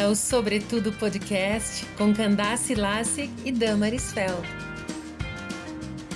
bem-vinda ao Sobretudo Podcast com Candace Lassig e Damaris Feld.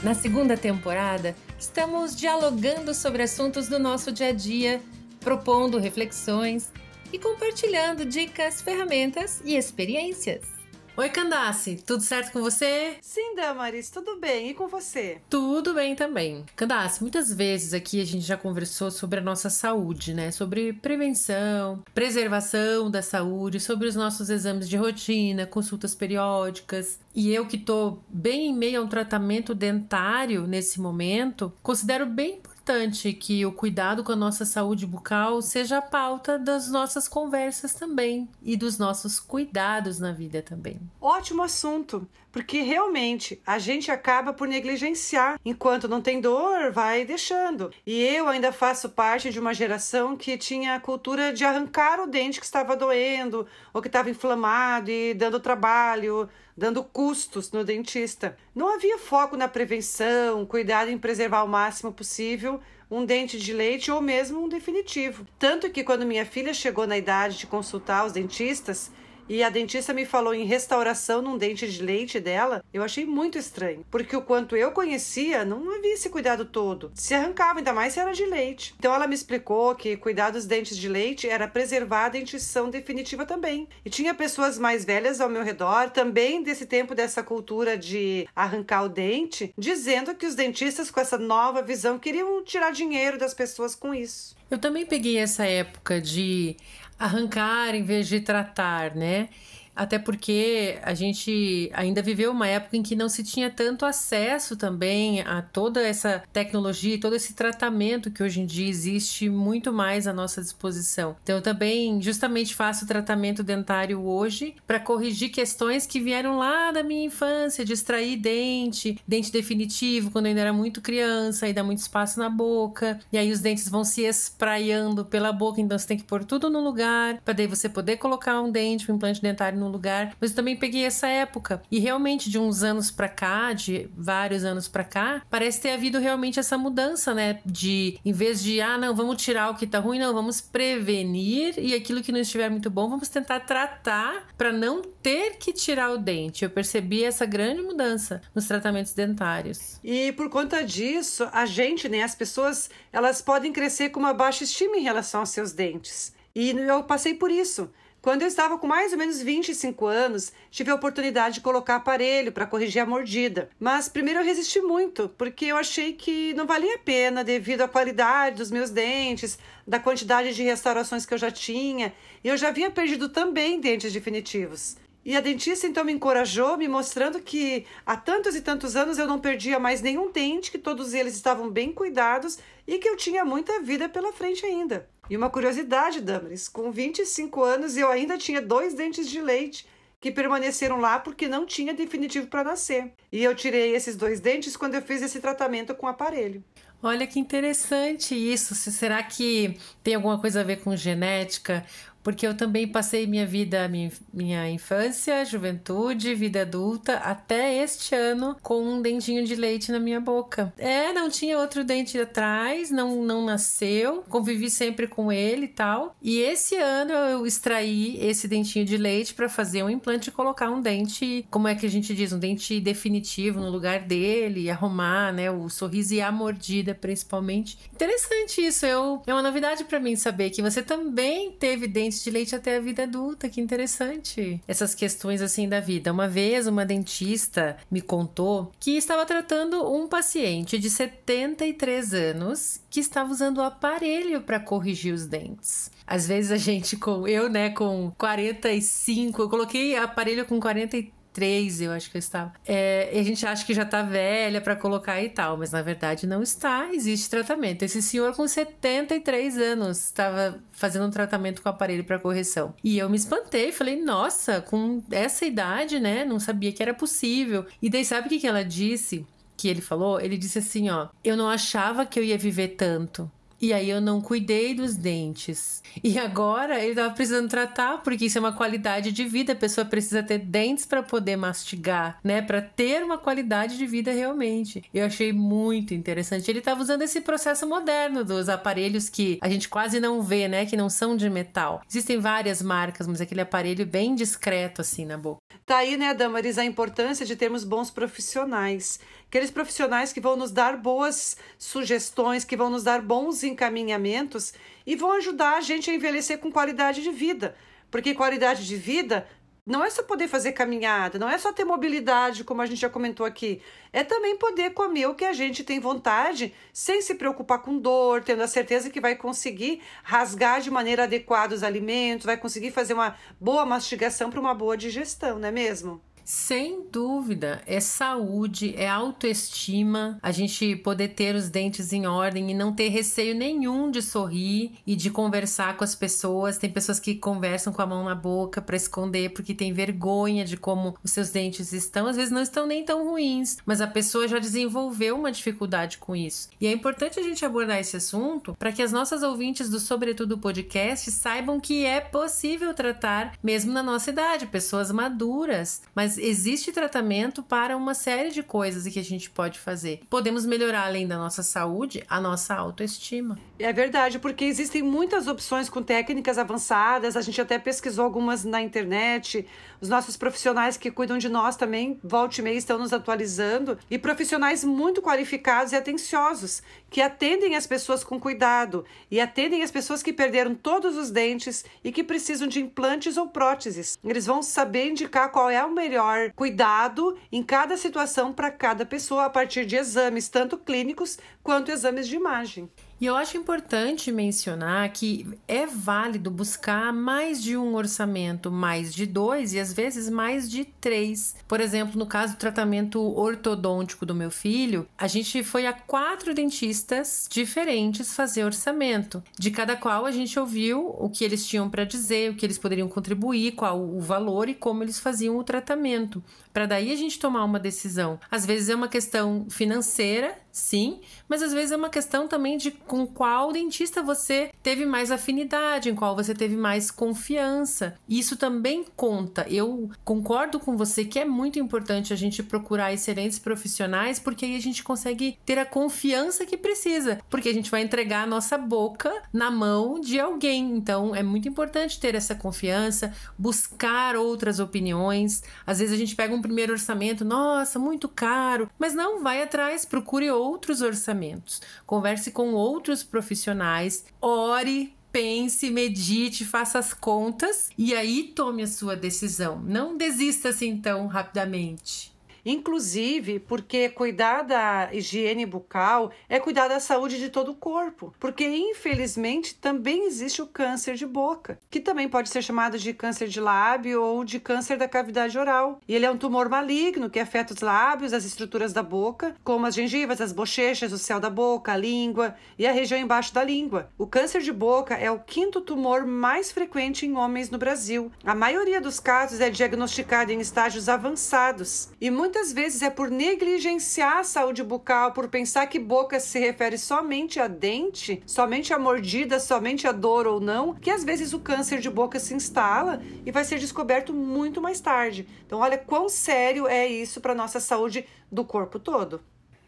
Na segunda temporada, estamos dialogando sobre assuntos do nosso dia a dia, propondo reflexões e compartilhando dicas, ferramentas e experiências. Oi, Candace, tudo certo com você? Sim, Damaris, tudo bem. E com você? Tudo bem também. Candace, muitas vezes aqui a gente já conversou sobre a nossa saúde, né? Sobre prevenção, preservação da saúde, sobre os nossos exames de rotina, consultas periódicas. E eu que tô bem em meio a um tratamento dentário nesse momento, considero bem importante importante que o cuidado com a nossa saúde bucal seja a pauta das nossas conversas também e dos nossos cuidados na vida também. Ótimo assunto, porque realmente a gente acaba por negligenciar. Enquanto não tem dor, vai deixando. E eu ainda faço parte de uma geração que tinha a cultura de arrancar o dente que estava doendo ou que estava inflamado e dando trabalho dando custos no dentista. Não havia foco na prevenção, cuidado em preservar o máximo possível um dente de leite ou mesmo um definitivo. Tanto que quando minha filha chegou na idade de consultar os dentistas, e a dentista me falou em restauração num dente de leite dela, eu achei muito estranho, porque o quanto eu conhecia, não havia esse cuidado todo. Se arrancava, ainda mais se era de leite. Então ela me explicou que cuidar dos dentes de leite era preservar a dentição definitiva também. E tinha pessoas mais velhas ao meu redor, também desse tempo dessa cultura de arrancar o dente, dizendo que os dentistas com essa nova visão queriam tirar dinheiro das pessoas com isso. Eu também peguei essa época de arrancar em vez de tratar, né? Até porque a gente ainda viveu uma época em que não se tinha tanto acesso também a toda essa tecnologia e todo esse tratamento que hoje em dia existe muito mais à nossa disposição. Então, eu também justamente faço tratamento dentário hoje para corrigir questões que vieram lá da minha infância, de extrair dente, dente definitivo, quando eu ainda era muito criança, e dá muito espaço na boca, e aí os dentes vão se espraiando pela boca, então você tem que pôr tudo no lugar, para daí você poder colocar um dente, um implante dentário no lugar. Mas eu também peguei essa época. E realmente, de uns anos para cá, de vários anos para cá, parece ter havido realmente essa mudança, né? De, em vez de, ah, não, vamos tirar o que tá ruim, não, vamos prevenir e aquilo que não estiver muito bom, vamos tentar tratar para não ter que tirar o dente. Eu percebi essa grande mudança nos tratamentos dentários. E por conta disso, a gente, né, as pessoas, elas podem crescer com uma baixa estima em relação aos seus dentes. E eu passei por isso. Quando eu estava com mais ou menos 25 anos, tive a oportunidade de colocar aparelho para corrigir a mordida. Mas primeiro eu resisti muito, porque eu achei que não valia a pena devido à qualidade dos meus dentes, da quantidade de restaurações que eu já tinha, e eu já havia perdido também dentes definitivos. E a dentista então me encorajou, me mostrando que há tantos e tantos anos eu não perdia mais nenhum dente, que todos eles estavam bem cuidados e que eu tinha muita vida pela frente ainda. E uma curiosidade, Damaris, com 25 anos eu ainda tinha dois dentes de leite que permaneceram lá porque não tinha definitivo para nascer. E eu tirei esses dois dentes quando eu fiz esse tratamento com aparelho. Olha que interessante isso. Será que tem alguma coisa a ver com genética? Porque eu também passei minha vida, minha, infância, juventude, vida adulta, até este ano com um dentinho de leite na minha boca. É, não tinha outro dente atrás, não, não nasceu, convivi sempre com ele e tal. E esse ano eu extraí esse dentinho de leite para fazer um implante e colocar um dente, como é que a gente diz, um dente definitivo no lugar dele, arrumar, né, o sorriso e a mordida principalmente. Interessante isso, eu, é uma novidade para mim saber que você também teve dente de leite até a vida adulta, que interessante. Essas questões assim da vida. Uma vez uma dentista me contou que estava tratando um paciente de 73 anos que estava usando o aparelho para corrigir os dentes. Às vezes a gente com eu, né, com 45, eu coloquei aparelho com 43 três, eu acho que eu estava. É, a gente acha que já tá velha para colocar e tal, mas na verdade não está, existe tratamento. Esse senhor com 73 anos estava fazendo um tratamento com aparelho para correção. E eu me espantei, falei, nossa, com essa idade, né? Não sabia que era possível. E daí sabe o que, que ela disse? Que ele falou? Ele disse assim, ó, eu não achava que eu ia viver tanto. E aí eu não cuidei dos dentes. E agora ele tava precisando tratar, porque isso é uma qualidade de vida. A pessoa precisa ter dentes para poder mastigar, né? Para ter uma qualidade de vida realmente. Eu achei muito interessante. Ele tava usando esse processo moderno dos aparelhos que a gente quase não vê, né? Que não são de metal. Existem várias marcas, mas aquele aparelho bem discreto assim na boca. Tá aí, né, Damaris, a importância de termos bons profissionais. Aqueles profissionais que vão nos dar boas sugestões, que vão nos dar bons encaminhamentos e vão ajudar a gente a envelhecer com qualidade de vida. Porque qualidade de vida não é só poder fazer caminhada, não é só ter mobilidade, como a gente já comentou aqui. É também poder comer o que a gente tem vontade, sem se preocupar com dor, tendo a certeza que vai conseguir rasgar de maneira adequada os alimentos, vai conseguir fazer uma boa mastigação para uma boa digestão, não é mesmo? Sem dúvida, é saúde, é autoestima, a gente poder ter os dentes em ordem e não ter receio nenhum de sorrir e de conversar com as pessoas. Tem pessoas que conversam com a mão na boca para esconder porque tem vergonha de como os seus dentes estão. Às vezes não estão nem tão ruins, mas a pessoa já desenvolveu uma dificuldade com isso. E é importante a gente abordar esse assunto para que as nossas ouvintes do Sobretudo Podcast saibam que é possível tratar mesmo na nossa idade, pessoas maduras, mas existe tratamento para uma série de coisas que a gente pode fazer. Podemos melhorar, além da nossa saúde, a nossa autoestima. É verdade, porque existem muitas opções com técnicas avançadas, a gente até pesquisou algumas na internet. Os nossos profissionais que cuidam de nós também, volta e meia, estão nos atualizando. E profissionais muito qualificados e atenciosos, que atendem as pessoas com cuidado e atendem as pessoas que perderam todos os dentes e que precisam de implantes ou próteses. Eles vão saber indicar qual é o melhor melhor cuidado em cada situação para cada pessoa a partir de exames, tanto clínicos quanto exames de imagem. E eu acho importante mencionar que é válido buscar mais de um orçamento, mais de dois e às vezes mais de três. Por exemplo, no caso do tratamento ortodôntico do meu filho, a gente foi a quatro dentistas diferentes fazer orçamento, de cada qual a gente ouviu o que eles tinham para dizer, o que eles poderiam contribuir, qual o valor e como eles faziam o tratamento para daí a gente tomar uma decisão. Às vezes é uma questão financeira, sim, mas às vezes é uma questão também de com qual dentista você teve mais afinidade, em qual você teve mais confiança. Isso também conta. Eu concordo com você que é muito importante a gente procurar excelentes profissionais, porque aí a gente consegue ter a confiança que precisa, porque a gente vai entregar a nossa boca na mão de alguém. Então é muito importante ter essa confiança, buscar outras opiniões. Às vezes a gente pega um primeiro orçamento, nossa, muito caro, mas não vai atrás, procure outros orçamentos, converse com outros profissionais, ore pense, medite, faça as contas e aí tome a sua decisão. Não desista assim tão rapidamente. Inclusive, porque cuidar da higiene bucal é cuidar da saúde de todo o corpo. Porque, infelizmente, também existe o câncer de boca, que também pode ser chamado de câncer de lábio ou de câncer da cavidade oral. E ele é um tumor maligno que afeta os lábios, as estruturas da boca, como as gengivas, as bochechas, o céu da boca, a língua e a região embaixo da língua. O câncer de boca é o quinto tumor mais frequente em homens no Brasil. A maioria dos casos é diagnosticado em estágios avançados e muitas muitas vezes é por negligenciar a saúde bucal, por pensar que boca se refere somente a dente, somente a mordida, somente a dor ou não, que às vezes o câncer de boca se instala e vai ser descoberto muito mais tarde. Então, olha quão sério é isso para nossa saúde do corpo todo.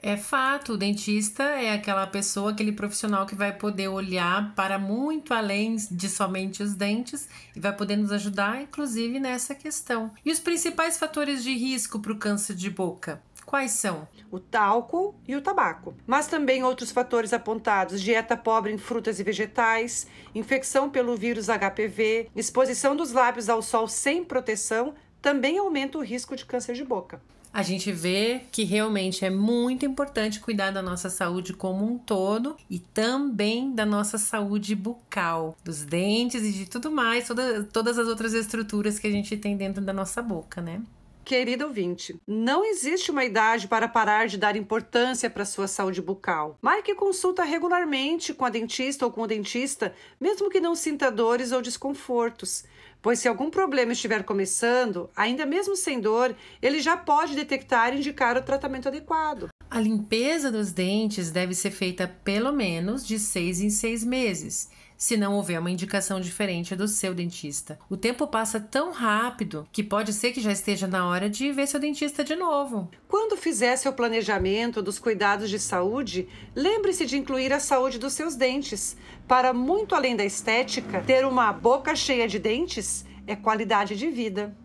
É fato, o dentista é aquela pessoa, aquele profissional que vai poder olhar para muito além de somente os dentes e vai poder nos ajudar, inclusive, nessa questão. E os principais fatores de risco para o câncer de boca? Quais são? O talco e o tabaco. Mas também outros fatores apontados: dieta pobre em frutas e vegetais, infecção pelo vírus HPV, exposição dos lábios ao sol sem proteção, também aumenta o risco de câncer de boca a gente vê que realmente é muito importante cuidar da nossa saúde como um todo e também da nossa saúde bucal, dos dentes e de tudo mais, toda, todas as outras estruturas que a gente tem dentro da nossa boca, né? Querido ouvinte, não existe uma idade para parar de dar importância para a sua saúde bucal. Marque consulta regularmente com a dentista ou com o dentista, mesmo que não sinta dores ou desconfortos pois se algum problema estiver começando, ainda mesmo sem dor, ele já pode detectar e indicar o tratamento adequado. A limpeza dos dentes deve ser feita pelo menos de seis em seis meses se não houver uma indicação diferente do seu dentista. O tempo passa tão rápido que pode ser que já esteja na hora de ver seu dentista de novo. Quando fizer seu planejamento dos cuidados de saúde, lembre-se de incluir a saúde dos seus dentes. Para muito além da estética, ter uma boca cheia de dentes é qualidade de vida.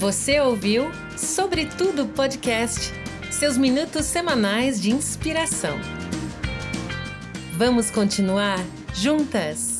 Você ouviu Sobretudo Podcast, seus minutos semanais de inspiração. Vamos continuar juntas?